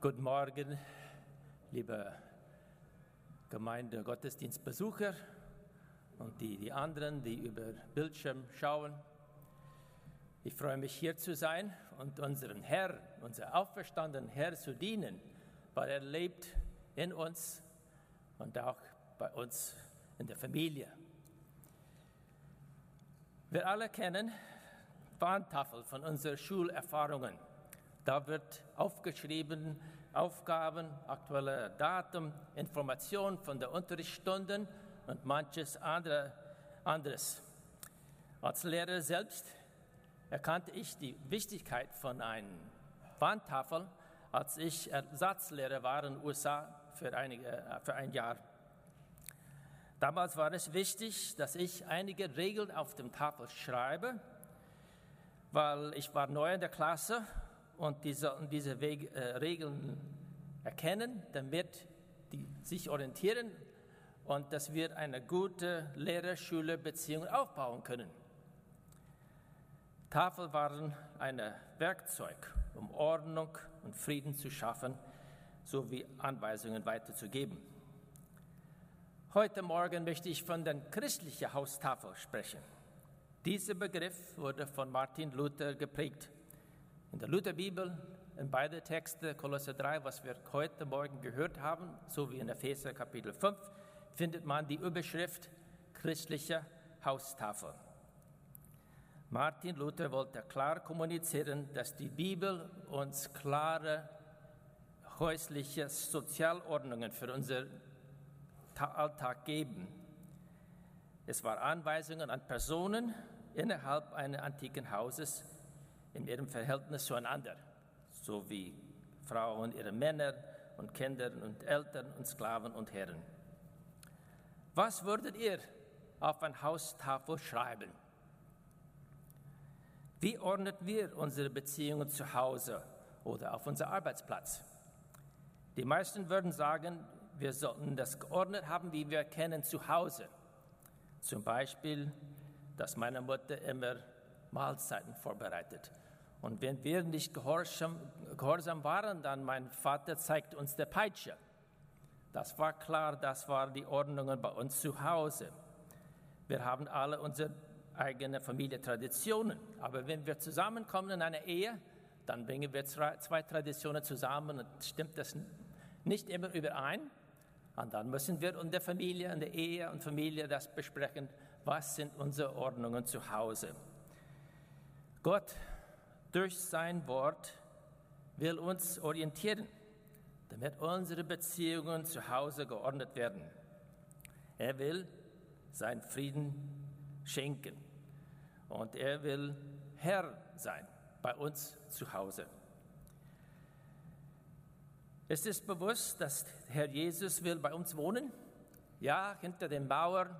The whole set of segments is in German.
Guten Morgen, liebe Gemeinde, Gottesdienstbesucher und die, die anderen, die über Bildschirm schauen. Ich freue mich hier zu sein und unseren Herr, unser auferstandenen Herr zu dienen, weil er lebt in uns und auch bei uns in der Familie. Wir alle kennen Warntafel von unseren Schulerfahrungen. Da wird aufgeschrieben Aufgaben, aktuelle Daten, Informationen von den Unterrichtsstunden und manches andere, anderes. Als Lehrer selbst erkannte ich die Wichtigkeit von einer Wandtafel, als ich Ersatzlehrer war in den USA für, einige, für ein Jahr. Damals war es wichtig, dass ich einige Regeln auf dem Tafel schreibe, weil ich war neu in der Klasse und die sollten diese Wege, äh, Regeln erkennen, damit die sich orientieren und dass wir eine gute Lehrer-Schüler-Beziehung aufbauen können. Tafel waren ein Werkzeug, um Ordnung und Frieden zu schaffen, sowie Anweisungen weiterzugeben. Heute Morgen möchte ich von der christlichen Haustafel sprechen. Dieser Begriff wurde von Martin Luther geprägt. In der Lutherbibel, in beide Texte, Kolosser 3, was wir heute Morgen gehört haben, sowie in Epheser Kapitel 5, findet man die Überschrift christliche Haustafel. Martin Luther wollte klar kommunizieren, dass die Bibel uns klare häusliche Sozialordnungen für unseren Alltag geben. Es waren Anweisungen an Personen innerhalb eines antiken Hauses, in ihrem Verhältnis zueinander, so wie Frauen ihre Männer und Kinder und Eltern und Sklaven und Herren. Was würdet ihr auf ein Haustafel schreiben? Wie ordnet wir unsere Beziehungen zu Hause oder auf unserem Arbeitsplatz? Die meisten würden sagen, wir sollten das geordnet haben, wie wir kennen zu Hause. Zum Beispiel, dass meine Mutter immer Mahlzeiten vorbereitet. Und wenn wir nicht gehorsam, gehorsam waren, dann mein Vater zeigt uns der Peitsche. Das war klar, das waren die Ordnungen bei uns zu Hause. Wir haben alle unsere eigene Familientraditionen. Aber wenn wir zusammenkommen in einer Ehe, dann bringen wir zwei Traditionen zusammen und stimmt das nicht immer überein. Und dann müssen wir in der Familie, in der Ehe und Familie das besprechen, was sind unsere Ordnungen zu Hause. Gott durch sein Wort will uns orientieren, damit unsere Beziehungen zu Hause geordnet werden. Er will seinen Frieden schenken und er will Herr sein bei uns zu Hause. Es ist bewusst, dass Herr Jesus will bei uns wohnen. Ja, hinter den Mauern,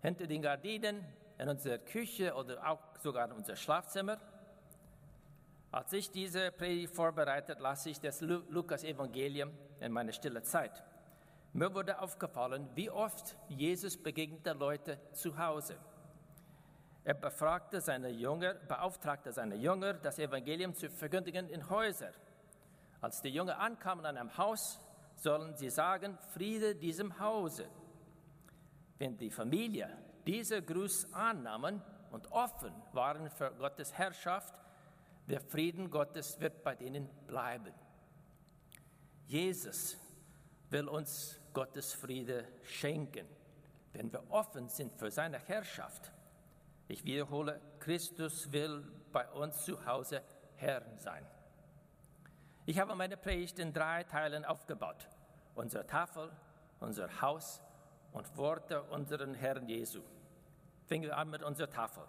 hinter den Gardinen, in unserer Küche oder auch sogar in unser Schlafzimmer. Als ich diese Predigt vorbereitet, las ich das Lukas-Evangelium in meiner stille Zeit. Mir wurde aufgefallen, wie oft Jesus begegnete Leute zu Hause. Er befragte seine Jünger, beauftragte seine Jünger, das Evangelium zu verkündigen in Häusern. Als die Jünger ankamen an einem Haus, sollen sie sagen, Friede diesem Hause. Wenn die Familie diese Gruß annahmen und offen waren für Gottes Herrschaft, der Frieden Gottes wird bei denen bleiben. Jesus will uns Gottes Friede schenken, wenn wir offen sind für seine Herrschaft. Ich wiederhole, Christus will bei uns zu Hause Herr sein. Ich habe meine Predigt in drei Teilen aufgebaut. Unsere Tafel, unser Haus und Worte unseren Herrn Jesu. Fangen wir an mit unserer Tafel.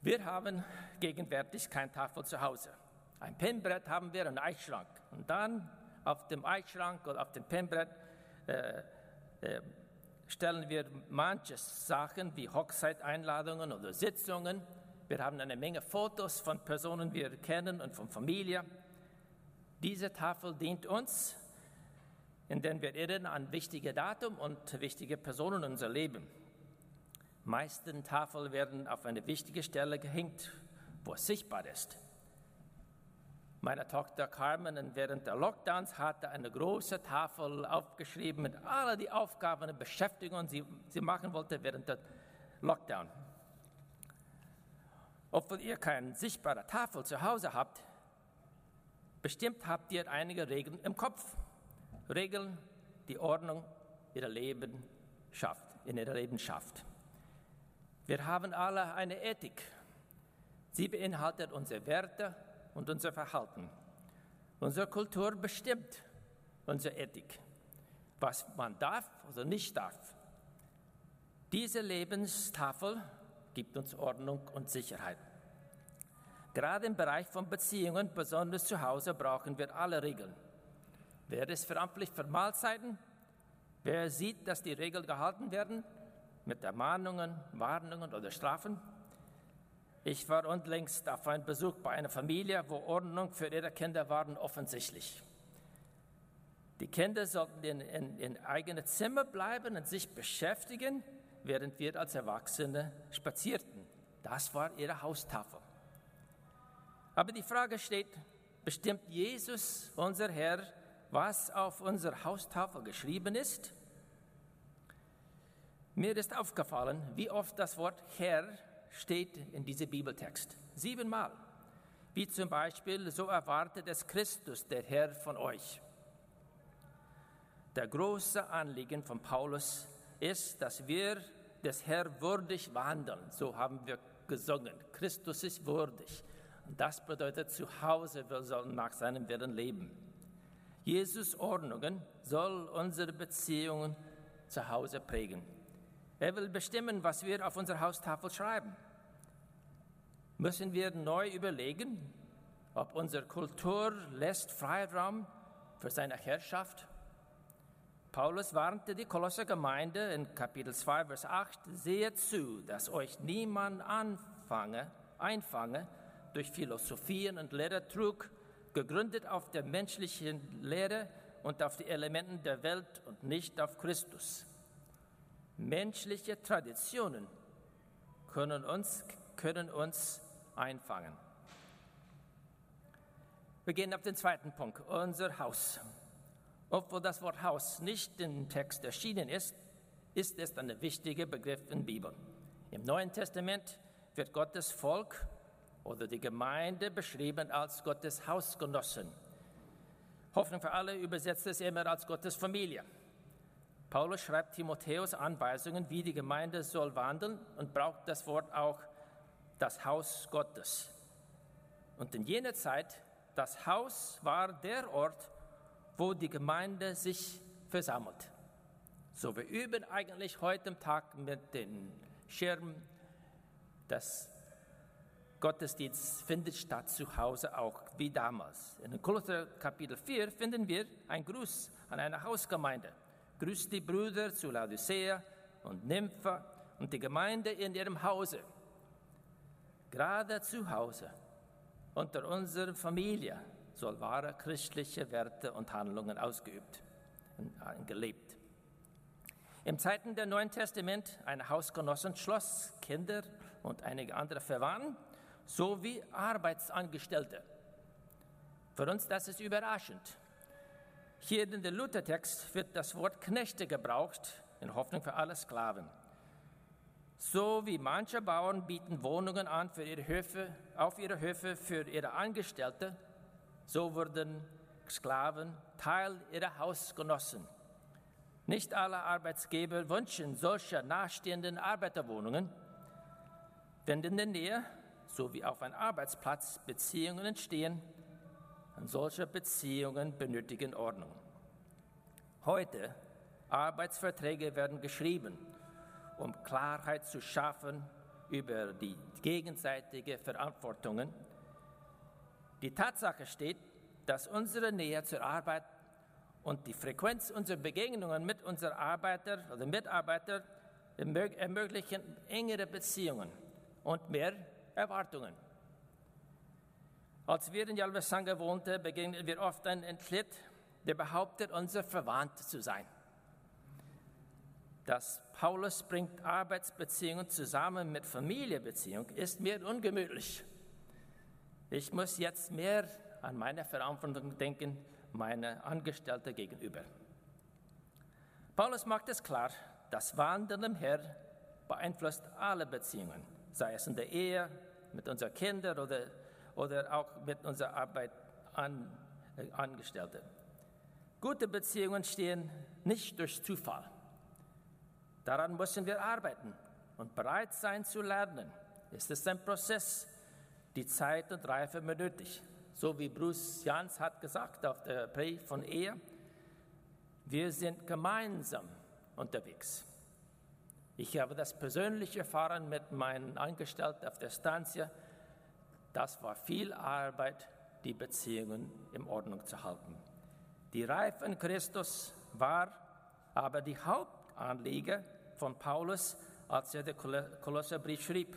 Wir haben gegenwärtig keine Tafel zu Hause. Ein Pennbrett haben wir, einen Eichschrank. Und dann auf dem Eichschrank oder auf dem Pennbrett äh, äh, stellen wir manche Sachen wie Hochzeiteinladungen oder Sitzungen. Wir haben eine Menge Fotos von Personen, die wir kennen und von Familie. Diese Tafel dient uns, indem wir erinnern an wichtige Datum und wichtige Personen in unser Leben meisten Tafeln werden auf eine wichtige Stelle gehängt, wo es sichtbar ist. Meine Tochter Carmen während der Lockdowns hatte eine große Tafel aufgeschrieben mit all die Aufgaben und Beschäftigungen, die sie machen wollte während der Lockdown. Obwohl ihr keine sichtbare Tafel zu Hause habt, bestimmt habt ihr einige Regeln im Kopf. Regeln, die Ordnung ihr Leben schafft, in ihr Leben schafft. Wir haben alle eine Ethik. Sie beinhaltet unsere Werte, und unser Verhalten. Unsere Kultur bestimmt unsere Ethik, was man darf oder nicht darf. Diese Lebenstafel gibt uns Ordnung und Sicherheit. Gerade im Bereich von Beziehungen, besonders zu Hause, brauchen wir alle Regeln. Wer ist verantwortlich für Mahlzeiten? Wer sieht, dass die Regeln gehalten werden? Mit Ermahnungen, Warnungen oder Strafen? Ich war unlängst auf einen Besuch bei einer Familie, wo Ordnung für ihre Kinder waren offensichtlich. Die Kinder sollten in, in, in eigene Zimmer bleiben und sich beschäftigen, während wir als Erwachsene spazierten. Das war ihre Haustafel. Aber die Frage steht, bestimmt Jesus, unser Herr, was auf unserer Haustafel geschrieben ist? Mir ist aufgefallen, wie oft das Wort Herr steht in diesem Bibeltext. Siebenmal. Wie zum Beispiel, so erwartet es Christus, der Herr von euch. Der große Anliegen von Paulus ist, dass wir des Herrn würdig wandeln. So haben wir gesungen. Christus ist würdig. Und das bedeutet, zu Hause wir sollen nach seinem Willen leben. Jesus Ordnungen soll unsere Beziehungen zu Hause prägen. Er will bestimmen, was wir auf unserer Haustafel schreiben. Müssen wir neu überlegen, ob unsere Kultur lässt Freiraum für seine Herrschaft? Paulus warnte die Kolosser Gemeinde in Kapitel 2, Vers 8, seht zu, dass euch niemand anfange, einfange durch Philosophien und Lehrertrug, gegründet auf der menschlichen Lehre und auf die Elementen der Welt und nicht auf Christus. Menschliche Traditionen können uns, können uns einfangen. Wir gehen auf den zweiten Punkt, unser Haus. Obwohl das Wort Haus nicht im Text erschienen ist, ist es ein wichtiger Begriff in der Bibel. Im Neuen Testament wird Gottes Volk oder die Gemeinde beschrieben als Gottes Hausgenossen. Hoffnung für alle übersetzt es immer als Gottes Familie. Paulus schreibt Timotheus Anweisungen, wie die Gemeinde soll wandeln und braucht das Wort auch das Haus Gottes. Und in jener Zeit, das Haus war der Ort, wo die Gemeinde sich versammelt. So, wir üben eigentlich heute Tag mit den Schirmen, das Gottesdienst findet statt zu Hause auch wie damals. In Kolosser Kapitel 4 finden wir einen Gruß an eine Hausgemeinde. Grüßt die Brüder zu Laodicea und Nympha und die Gemeinde in ihrem Hause. Gerade zu Hause, unter unserer Familie, soll wahre christliche Werte und Handlungen ausgeübt und gelebt. Im Zeiten der Neuen Testament ein Hausgenossen schloss Kinder und einige andere Verwandten sowie Arbeitsangestellte. Für uns das ist überraschend. Hier in dem Luthertext wird das Wort Knechte gebraucht, in Hoffnung für alle Sklaven. So wie manche Bauern bieten Wohnungen an für ihre Höfe, auf ihre Höfe für ihre Angestellte, so wurden Sklaven Teil ihrer Hausgenossen. Nicht alle Arbeitsgeber wünschen solche nahestehenden Arbeiterwohnungen. Wenn in der Nähe, so wie auf einem Arbeitsplatz, Beziehungen entstehen, und solche Beziehungen benötigen Ordnung. Heute Arbeitsverträge werden geschrieben um Klarheit zu schaffen über die gegenseitigen Verantwortungen. Die Tatsache steht, dass unsere Nähe zur Arbeit und die Frequenz unserer Begegnungen mit unseren Arbeitern oder Mitarbeitern ermöglichen engere Beziehungen und mehr Erwartungen. Als wir in Jalvesanga wohnten, begegnen wir oft einen Entschlitt, der behauptet, unser Verwandt zu sein dass Paulus bringt Arbeitsbeziehungen zusammen mit Familienbeziehungen, ist mir ungemütlich. Ich muss jetzt mehr an meine Verantwortung denken, meine Angestellte gegenüber. Paulus macht es klar, das Wandeln im Herr beeinflusst alle Beziehungen, sei es in der Ehe, mit unseren Kindern oder, oder auch mit unserer Arbeit an, äh, Angestellten. Gute Beziehungen stehen nicht durch Zufall. Daran müssen wir arbeiten und bereit sein zu lernen. Es ist ein Prozess, die Zeit und Reife benötigt. So wie Bruce Jans hat gesagt auf der Predigt von Ehe, wir sind gemeinsam unterwegs. Ich habe das persönlich erfahren mit meinen Angestellten auf der Stanzia. Das war viel Arbeit, die Beziehungen in Ordnung zu halten. Die Reife in Christus war aber die Hauptanliege von Paulus, als er den Kolosserbrief schrieb.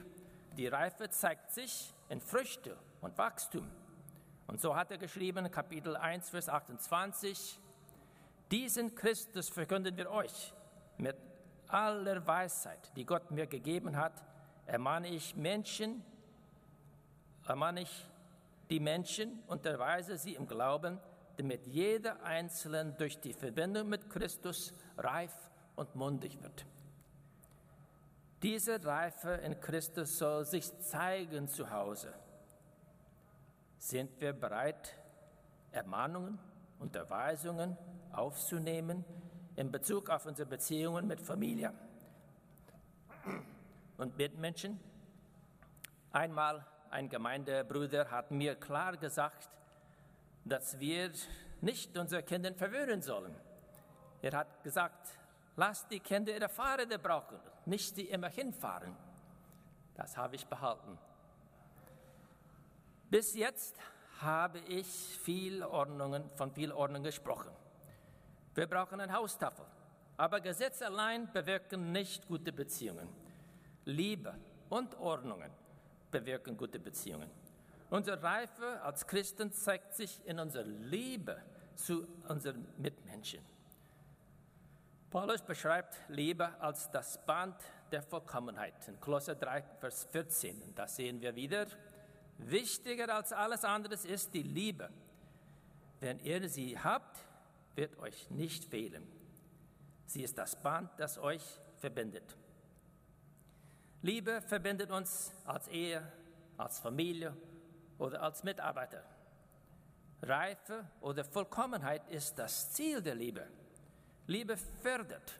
Die Reife zeigt sich in Früchte und Wachstum. Und so hat er geschrieben, Kapitel 1, Vers 28, diesen Christus verkünden wir euch mit aller Weisheit, die Gott mir gegeben hat, ermahne ich Menschen, ermahne ich die Menschen, unterweise sie im Glauben, damit jeder Einzelne durch die Verbindung mit Christus reif und mundig wird. Diese Reife in Christus soll sich zeigen zu Hause. Sind wir bereit, Ermahnungen, Unterweisungen aufzunehmen in Bezug auf unsere Beziehungen mit Familie und Mitmenschen? Einmal ein Gemeindebruder hat mir klar gesagt, dass wir nicht unsere Kinder verwöhnen sollen. Er hat gesagt, lasst die Kinder ihre Fahrräder brauchen, nicht sie immer hinfahren. Das habe ich behalten. Bis jetzt habe ich viel Ordnungen, von viel Ordnung gesprochen. Wir brauchen eine Haustafel. Aber Gesetze allein bewirken nicht gute Beziehungen. Liebe und Ordnungen bewirken gute Beziehungen. Unsere Reife als Christen zeigt sich in unserer Liebe zu unseren Mitmenschen. Paulus beschreibt Liebe als das Band der Vollkommenheit. In Kolosser 3, Vers 14. Und da sehen wir wieder, wichtiger als alles andere ist die Liebe. Wenn ihr sie habt, wird euch nicht fehlen. Sie ist das Band, das euch verbindet. Liebe verbindet uns als Ehe, als Familie oder als Mitarbeiter. Reife oder Vollkommenheit ist das Ziel der Liebe. Liebe fördert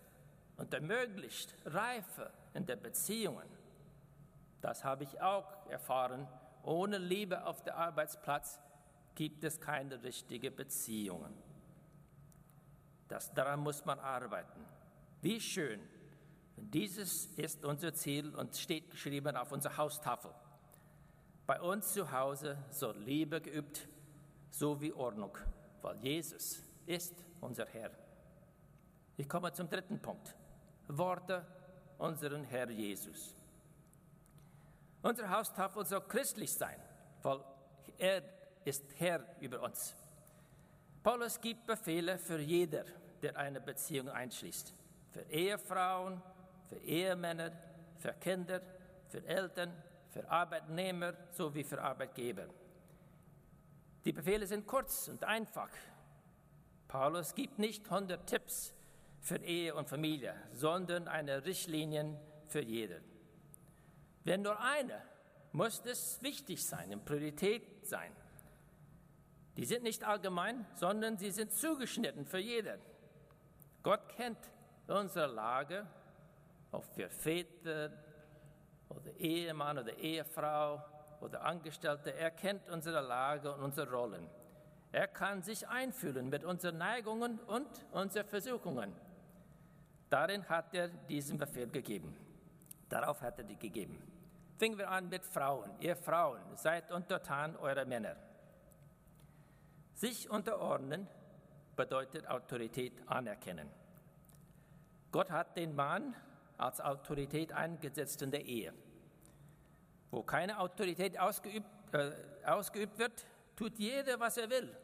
und ermöglicht Reife in den Beziehungen. Das habe ich auch erfahren. Ohne Liebe auf dem Arbeitsplatz gibt es keine richtigen Beziehungen. Das, daran muss man arbeiten. Wie schön. Dieses ist unser Ziel und steht geschrieben auf unserer Haustafel. Bei uns zu Hause soll Liebe geübt, so wie Ordnung, weil Jesus ist unser Herr. Ich komme zum dritten Punkt. Worte unseren Herr Jesus. Unsere Haustafel soll christlich sein, weil er ist Herr über uns. Paulus gibt Befehle für jeder, der eine Beziehung einschließt. Für Ehefrauen, für Ehemänner, für Kinder, für Eltern, für Arbeitnehmer sowie für Arbeitgeber. Die Befehle sind kurz und einfach. Paulus gibt nicht 100 Tipps für Ehe und Familie, sondern eine Richtlinie für jeden. Wenn nur eine, muss es wichtig sein, eine Priorität sein. Die sind nicht allgemein, sondern sie sind zugeschnitten für jeden. Gott kennt unsere Lage, ob wir Väter, oder Ehemann oder Ehefrau oder Angestellte, er kennt unsere Lage und unsere Rollen. Er kann sich einfühlen mit unseren Neigungen und unseren Versuchungen. Darin hat er diesen Befehl gegeben. Darauf hat er die gegeben. Fingen wir an mit Frauen. Ihr Frauen, seid untertan eurer Männer. Sich unterordnen bedeutet Autorität anerkennen. Gott hat den Mann als Autorität eingesetzt in der Ehe. Wo keine Autorität ausgeübt, äh, ausgeübt wird, tut jeder, was er will.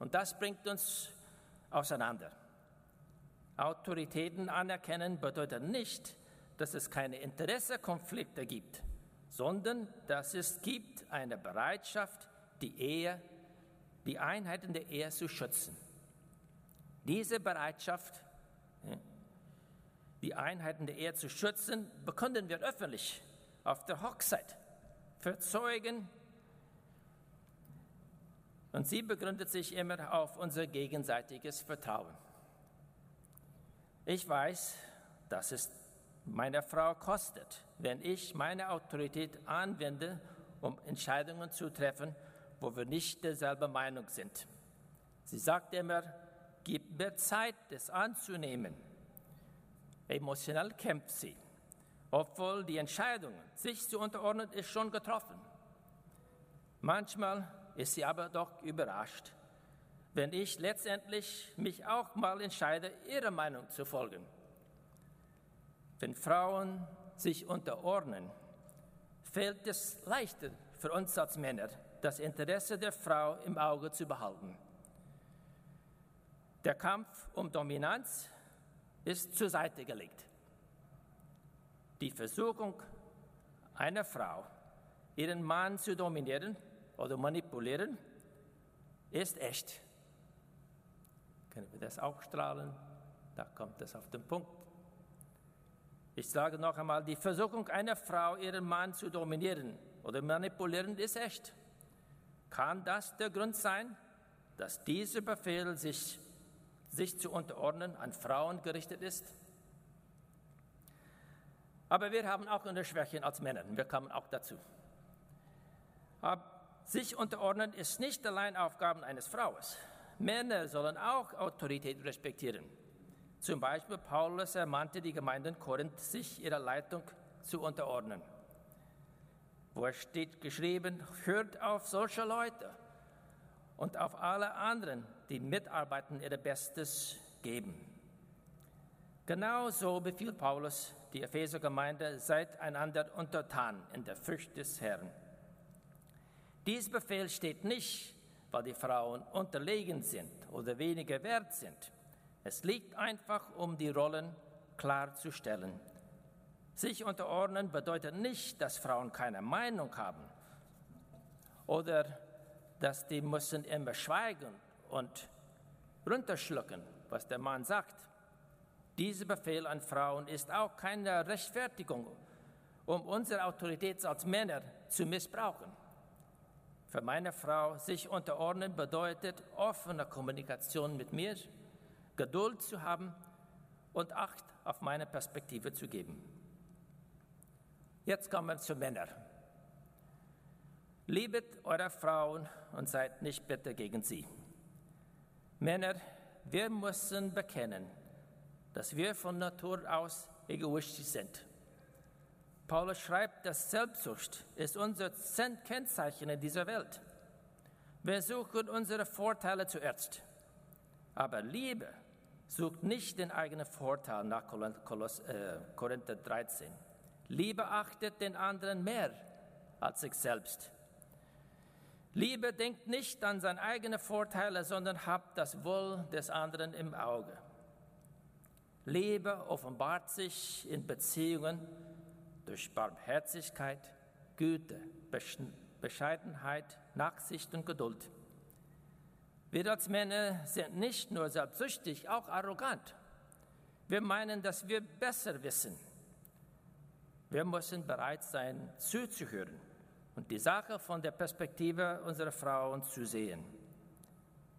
Und das bringt uns auseinander. Autoritäten anerkennen bedeutet nicht, dass es keine Interessekonflikte gibt, sondern dass es gibt eine Bereitschaft, die Ehe die Einheiten der Ehe zu schützen. Diese Bereitschaft, die Einheiten der Ehe zu schützen, bekünden wir öffentlich auf der Hochzeit für Zeugen. Und sie begründet sich immer auf unser gegenseitiges Vertrauen. Ich weiß, dass es meiner Frau kostet, wenn ich meine Autorität anwende, um Entscheidungen zu treffen, wo wir nicht derselben Meinung sind. Sie sagt immer, gib mir Zeit, das anzunehmen. Emotional kämpft sie, obwohl die Entscheidung, sich zu unterordnen, ist schon getroffen. Manchmal ist sie aber doch überrascht, wenn ich letztendlich mich auch mal entscheide, ihrer Meinung zu folgen. Wenn Frauen sich unterordnen, fällt es leichter für uns als Männer, das Interesse der Frau im Auge zu behalten. Der Kampf um Dominanz ist zur Seite gelegt. Die Versuchung einer Frau, ihren Mann zu dominieren oder manipulieren, ist echt. Können wir das aufstrahlen? Da kommt es auf den Punkt. Ich sage noch einmal, die Versuchung einer Frau, ihren Mann zu dominieren oder manipulieren, ist echt. Kann das der Grund sein, dass dieser Befehl, sich, sich zu unterordnen, an Frauen gerichtet ist? Aber wir haben auch eine Schwäche als Männer. Wir kommen auch dazu. Aber sich unterordnen ist nicht allein Aufgabe eines Fraues. Männer sollen auch Autorität respektieren. Zum Beispiel Paulus ermahnte die Gemeinden Korinth, sich ihrer Leitung zu unterordnen. Wo es steht geschrieben, hört auf solche Leute und auf alle anderen, die mitarbeiten, ihr Bestes geben. Genauso befiehlt Paulus die Epheser-Gemeinde, seid einander untertan in der Furcht des Herrn. Dies Befehl steht nicht, weil die Frauen unterlegen sind oder weniger wert sind es liegt einfach, um die Rollen klarzustellen. Sich unterordnen bedeutet nicht, dass Frauen keine Meinung haben oder dass die müssen immer schweigen und runterschlucken, was der Mann sagt. Dieser Befehl an Frauen ist auch keine Rechtfertigung, um unsere Autorität als Männer zu missbrauchen. Für meine Frau sich unterordnen bedeutet offene Kommunikation mit mir Geduld zu haben und Acht auf meine Perspektive zu geben. Jetzt kommen wir zu Männern. Liebet eure Frauen und seid nicht bitter gegen sie. Männer, wir müssen bekennen, dass wir von Natur aus egoistisch sind. Paulus schreibt, dass Selbstsucht ist unser Kennzeichen in dieser Welt. Wir suchen unsere Vorteile zuerst. Aber Liebe Sucht nicht den eigenen Vorteil nach äh, Korinther 13. Liebe achtet den anderen mehr als sich selbst. Liebe denkt nicht an seine eigenen Vorteile, sondern habt das Wohl des anderen im Auge. Liebe offenbart sich in Beziehungen durch Barmherzigkeit, Güte, Bescheidenheit, Nachsicht und Geduld. Wir als Männer sind nicht nur selbstsüchtig, auch arrogant. Wir meinen, dass wir besser wissen. Wir müssen bereit sein, zuzuhören und die Sache von der Perspektive unserer Frauen zu sehen.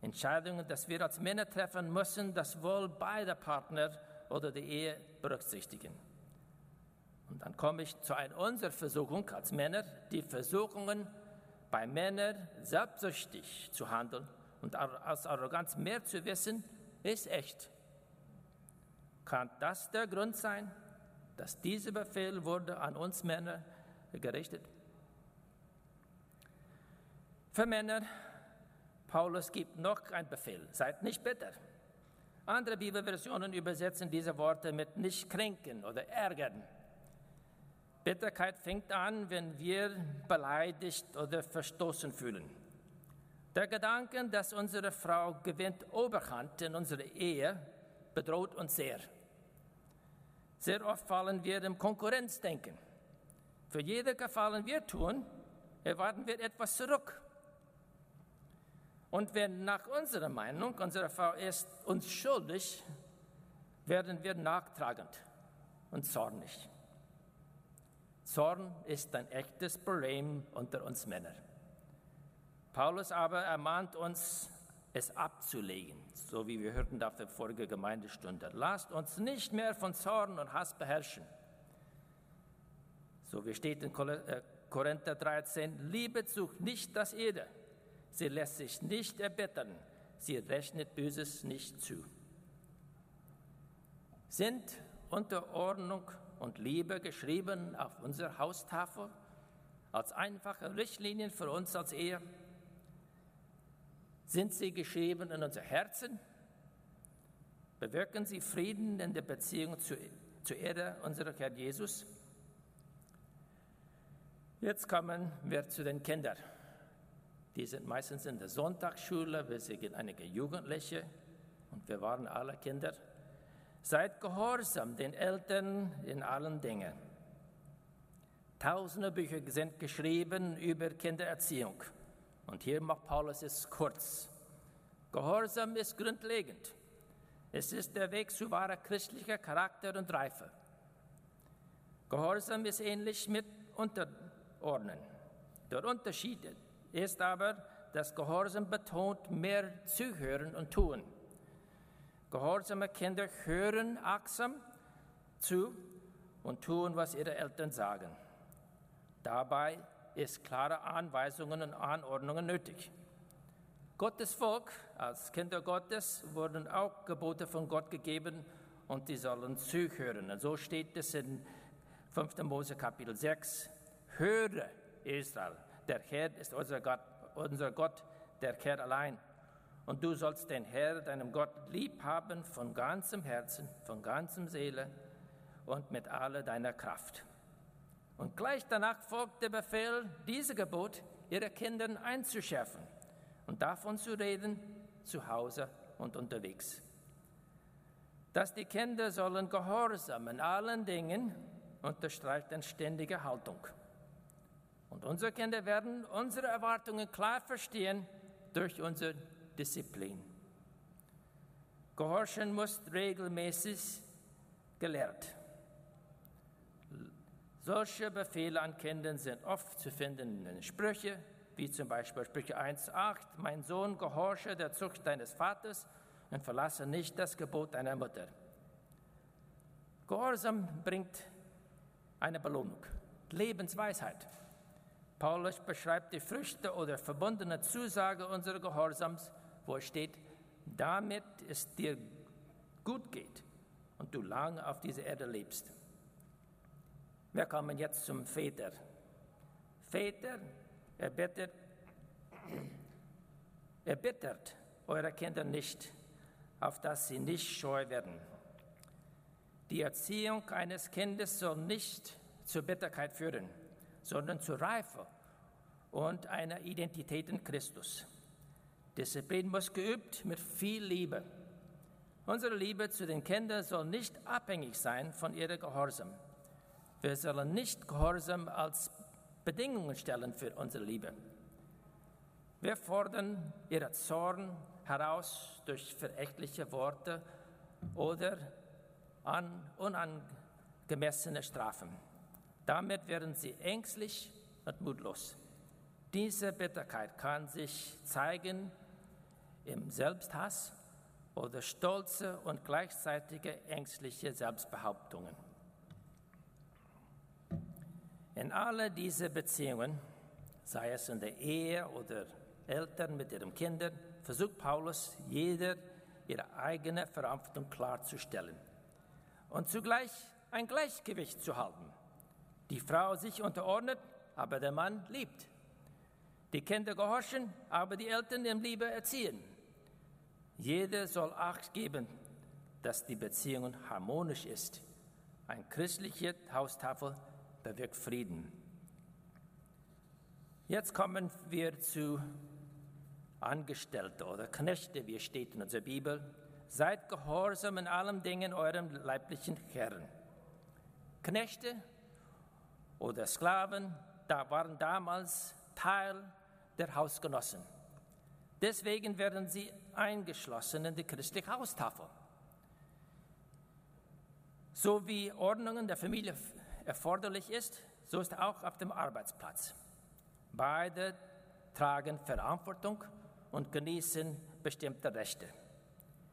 Entscheidungen, die wir als Männer treffen, müssen das Wohl beider Partner oder die Ehe berücksichtigen. Und dann komme ich zu einer unserer Versuchung als Männer, die Versuchungen bei Männern selbstsüchtig zu handeln und aus Arroganz mehr zu wissen, ist echt. Kann das der Grund sein, dass dieser Befehl wurde an uns Männer gerichtet? Für Männer, Paulus gibt noch einen Befehl, seid nicht bitter. Andere Bibelversionen übersetzen diese Worte mit nicht kränken oder ärgern. Bitterkeit fängt an, wenn wir beleidigt oder verstoßen fühlen. Der Gedanke, dass unsere Frau gewinnt Oberhand in unserer Ehe, bedroht uns sehr. Sehr oft fallen wir im Konkurrenzdenken. Für jeden Gefallen wir tun, erwarten wir etwas zurück. Und wenn nach unserer Meinung unsere Frau ist uns schuldig, werden wir nachtragend und zornig. Zorn ist ein echtes Problem unter uns Männern. Paulus aber ermahnt uns, es abzulegen, so wie wir hörten auf der vorigen Gemeindestunde. Lasst uns nicht mehr von Zorn und Hass beherrschen. So wie steht in äh, Korinther 13, Liebe sucht nicht das Ede, sie lässt sich nicht erbittern, sie rechnet Böses nicht zu. Sind Unterordnung und Liebe geschrieben auf unserer Haustafel als einfache Richtlinien für uns als Ehe? Sind sie geschrieben in unser Herzen? Bewirken sie Frieden in der Beziehung zu, zur Erde unserer Herr Jesus? Jetzt kommen wir zu den Kindern. Die sind meistens in der Sonntagsschule, wir sehen einige Jugendliche und wir waren alle Kinder. Seid gehorsam den Eltern in allen Dingen. Tausende Bücher sind geschrieben über Kindererziehung. Und hier macht Paulus es kurz. Gehorsam ist grundlegend. Es ist der Weg zu wahrer christlicher Charakter und Reife. Gehorsam ist ähnlich mit Unterordnen. Der Unterschied ist aber, dass Gehorsam betont mehr zuhören und tun. Gehorsame Kinder hören achtsam zu und tun, was ihre Eltern sagen. Dabei ist klare Anweisungen und Anordnungen nötig. Gottes Volk als Kinder Gottes wurden auch Gebote von Gott gegeben und die sollen zuhören. Und so steht es in 5. Mose Kapitel 6. Höre Israel, der Herr ist unser Gott, unser Gott, der Herr allein. Und du sollst den Herr, deinem Gott, lieb haben von ganzem Herzen, von ganzem Seele und mit aller deiner Kraft. Und gleich danach folgt der Befehl, diese Gebot ihre Kindern einzuschärfen und davon zu reden, zu Hause und unterwegs. Dass die Kinder sollen gehorsam in allen Dingen, unterstreicht eine ständige Haltung. Und unsere Kinder werden unsere Erwartungen klar verstehen durch unsere Disziplin. Gehorchen muss regelmäßig gelehrt solche Befehle an Kindern sind oft zu finden in den Sprüchen, wie zum Beispiel Sprüche 1,8, mein Sohn, gehorche der Zucht deines Vaters und verlasse nicht das Gebot deiner Mutter. Gehorsam bringt eine Belohnung, Lebensweisheit. Paulus beschreibt die Früchte oder verbundene Zusage unseres Gehorsams, wo es steht, damit es dir gut geht und du lange auf dieser Erde lebst. Wir kommen jetzt zum Väter. Väter, erbittert, erbittert eure Kinder nicht, auf dass sie nicht scheu werden. Die Erziehung eines Kindes soll nicht zur Bitterkeit führen, sondern zur Reife und einer Identität in Christus. Disziplin muss geübt mit viel Liebe. Unsere Liebe zu den Kindern soll nicht abhängig sein von ihrer Gehorsam. Wir sollen nicht Gehorsam als Bedingungen stellen für unsere Liebe. Wir fordern ihren Zorn heraus durch verächtliche Worte oder an unangemessene Strafen. Damit werden sie ängstlich und mutlos. Diese Bitterkeit kann sich zeigen im Selbsthass oder stolze und gleichzeitige ängstliche Selbstbehauptungen. In alle diese Beziehungen, sei es in der Ehe oder Eltern mit ihren Kindern, versucht Paulus, jeder ihre eigene Verantwortung klarzustellen und zugleich ein Gleichgewicht zu halten. Die Frau sich unterordnet, aber der Mann liebt. Die Kinder gehorchen, aber die Eltern in Liebe erziehen. Jeder soll Acht geben, dass die Beziehung harmonisch ist. Ein christliche Haustafel bewirkt Frieden. Jetzt kommen wir zu Angestellte oder Knechte, wie es steht in unserer Bibel. Seid gehorsam in allen Dingen eurem leiblichen Herrn. Knechte oder Sklaven da waren damals Teil der Hausgenossen. Deswegen werden sie eingeschlossen in die christliche Haustafel. So wie Ordnungen der Familie erforderlich ist, so ist auch auf dem Arbeitsplatz. Beide tragen Verantwortung und genießen bestimmte Rechte.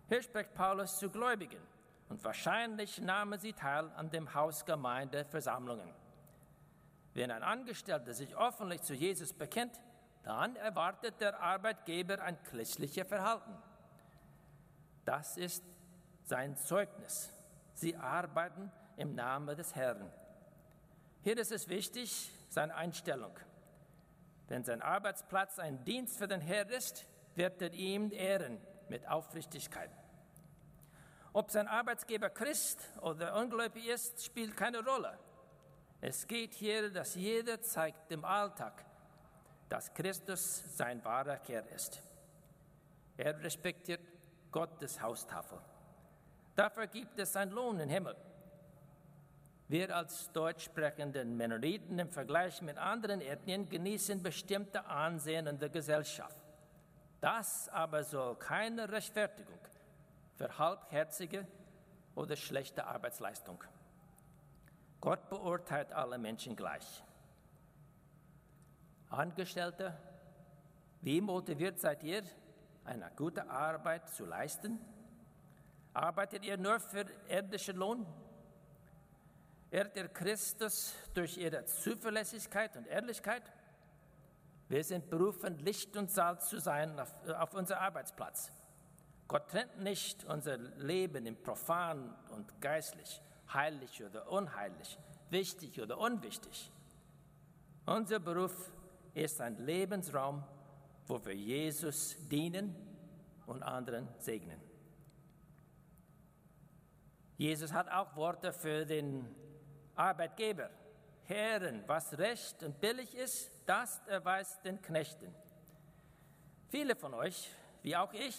Hier spricht Paulus zu Gläubigen und wahrscheinlich nahmen sie teil an den Hausgemeindeversammlungen. Wenn ein Angestellter sich öffentlich zu Jesus bekennt, dann erwartet der Arbeitgeber ein christliches Verhalten. Das ist sein Zeugnis. Sie arbeiten im Namen des Herrn. Hier ist es wichtig, seine Einstellung. Wenn sein Arbeitsplatz ein Dienst für den Herrn ist, wird er ihm ehren mit Aufrichtigkeit. Ob sein Arbeitsgeber Christ oder ungläubig ist, spielt keine Rolle. Es geht hier, dass jeder zeigt im Alltag, dass Christus sein wahrer Herr ist. Er respektiert Gottes Haustafel. Dafür gibt es einen Lohn im Himmel. Wir als deutsch sprechenden Mennoniten im Vergleich mit anderen Ethnien genießen bestimmte Ansehen in der Gesellschaft. Das aber soll keine Rechtfertigung für halbherzige oder schlechte Arbeitsleistung. Gott beurteilt alle Menschen gleich. Angestellte, wie motiviert seid ihr, eine gute Arbeit zu leisten? Arbeitet ihr nur für irdischen Lohn? Ehrt ihr Christus durch ihre Zuverlässigkeit und Ehrlichkeit? Wir sind berufen, Licht und Salz zu sein auf, auf unserem Arbeitsplatz. Gott trennt nicht unser Leben in profan und geistlich, heilig oder unheilig, wichtig oder unwichtig. Unser Beruf ist ein Lebensraum, wo wir Jesus dienen und anderen segnen. Jesus hat auch Worte für den Arbeitgeber. Herren, was recht und billig ist, das erweist den Knechten. Viele von euch, wie auch ich,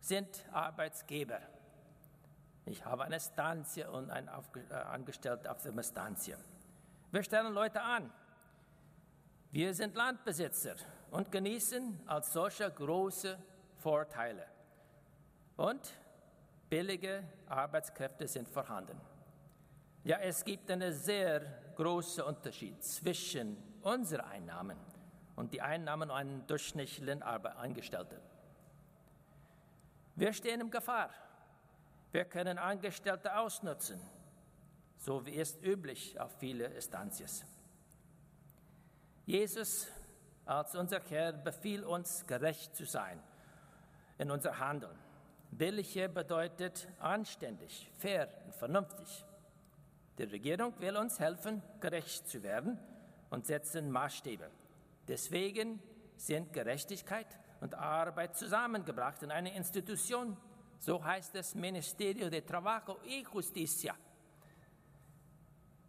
sind Arbeitsgeber. Ich habe eine Stanzie und einen äh, Angestellten auf der Stanzie. Wir stellen Leute an, wir sind Landbesitzer und genießen als solcher große Vorteile. Und billige Arbeitskräfte sind vorhanden. Ja, es gibt einen sehr großen Unterschied zwischen unseren Einnahmen und die Einnahmen einer durchschnittlichen Angestellten. Wir stehen in Gefahr. Wir können Angestellte ausnutzen, so wie es üblich auf viele Instanzen. Jesus als unser Herr befiehlt uns, gerecht zu sein in unser Handeln. Billige bedeutet anständig, fair und vernünftig. Die Regierung will uns helfen, gerecht zu werden und setzen Maßstäbe. Deswegen sind Gerechtigkeit und Arbeit zusammengebracht in eine Institution. So heißt es Ministerio de Trabajo y Justicia.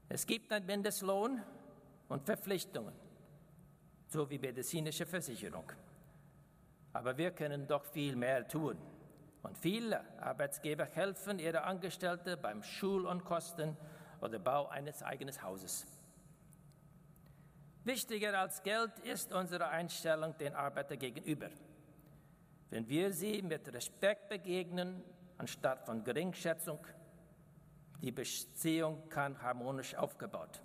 Es gibt einen Mindestlohn und Verpflichtungen so wie medizinische Versicherung. Aber wir können doch viel mehr tun. Und viele Arbeitsgeber helfen ihre Angestellten beim Schulunkosten oder Bau eines eigenen Hauses. Wichtiger als Geld ist unsere Einstellung den Arbeiter gegenüber. Wenn wir sie mit Respekt begegnen, anstatt von Geringschätzung, die Beziehung kann harmonisch aufgebaut.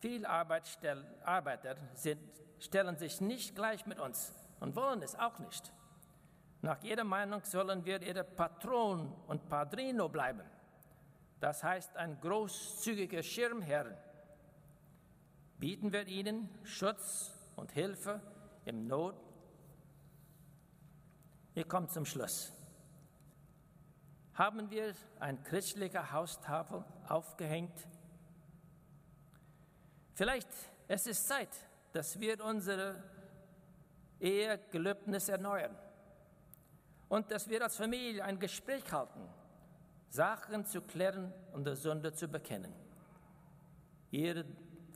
Viele Arbeiter sind, stellen sich nicht gleich mit uns und wollen es auch nicht. Nach jeder Meinung sollen wir ihre Patron und Padrino bleiben. Das heißt ein großzügiger Schirmherr. Bieten wir ihnen Schutz und Hilfe im Not. Wir kommen zum Schluss. Haben wir ein christlicher Haustafel aufgehängt, Vielleicht es ist Zeit, dass wir unsere Ehegelübnis erneuern und dass wir als Familie ein Gespräch halten, Sachen zu klären und der Sünde zu bekennen. Ihr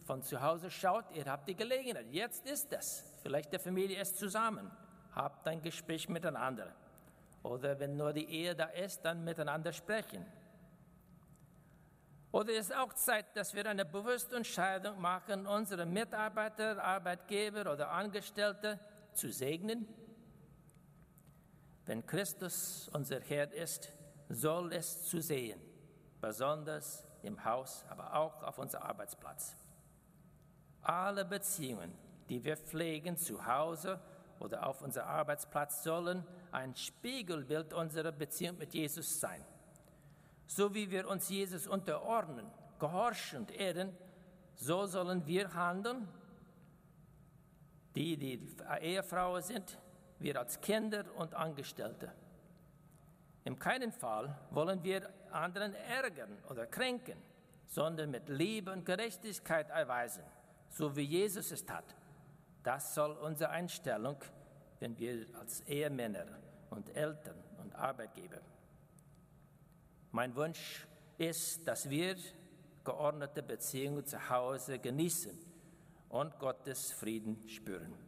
von zu Hause schaut, ihr habt die Gelegenheit. Jetzt ist es. Vielleicht der Familie ist zusammen. Habt ein Gespräch miteinander. Oder wenn nur die Ehe da ist, dann miteinander sprechen. Oder ist es auch Zeit, dass wir eine bewusste Entscheidung machen, unsere Mitarbeiter, Arbeitgeber oder Angestellte zu segnen Wenn Christus unser Herr ist, soll es zu sehen, besonders im Haus, aber auch auf unserem Arbeitsplatz. Alle Beziehungen, die wir pflegen zu Hause oder auf unserem Arbeitsplatz, sollen ein Spiegelbild unserer Beziehung mit Jesus sein. So wie wir uns Jesus unterordnen, gehorchend ehren, so sollen wir handeln. Die, die Ehefrauen sind, wir als Kinder und Angestellte. In keinem Fall wollen wir anderen ärgern oder kränken, sondern mit Liebe und Gerechtigkeit erweisen, so wie Jesus es tat. Das soll unsere Einstellung, wenn wir als Ehemänner und Eltern und Arbeitgeber. Mein Wunsch ist, dass wir geordnete Beziehungen zu Hause genießen und Gottes Frieden spüren.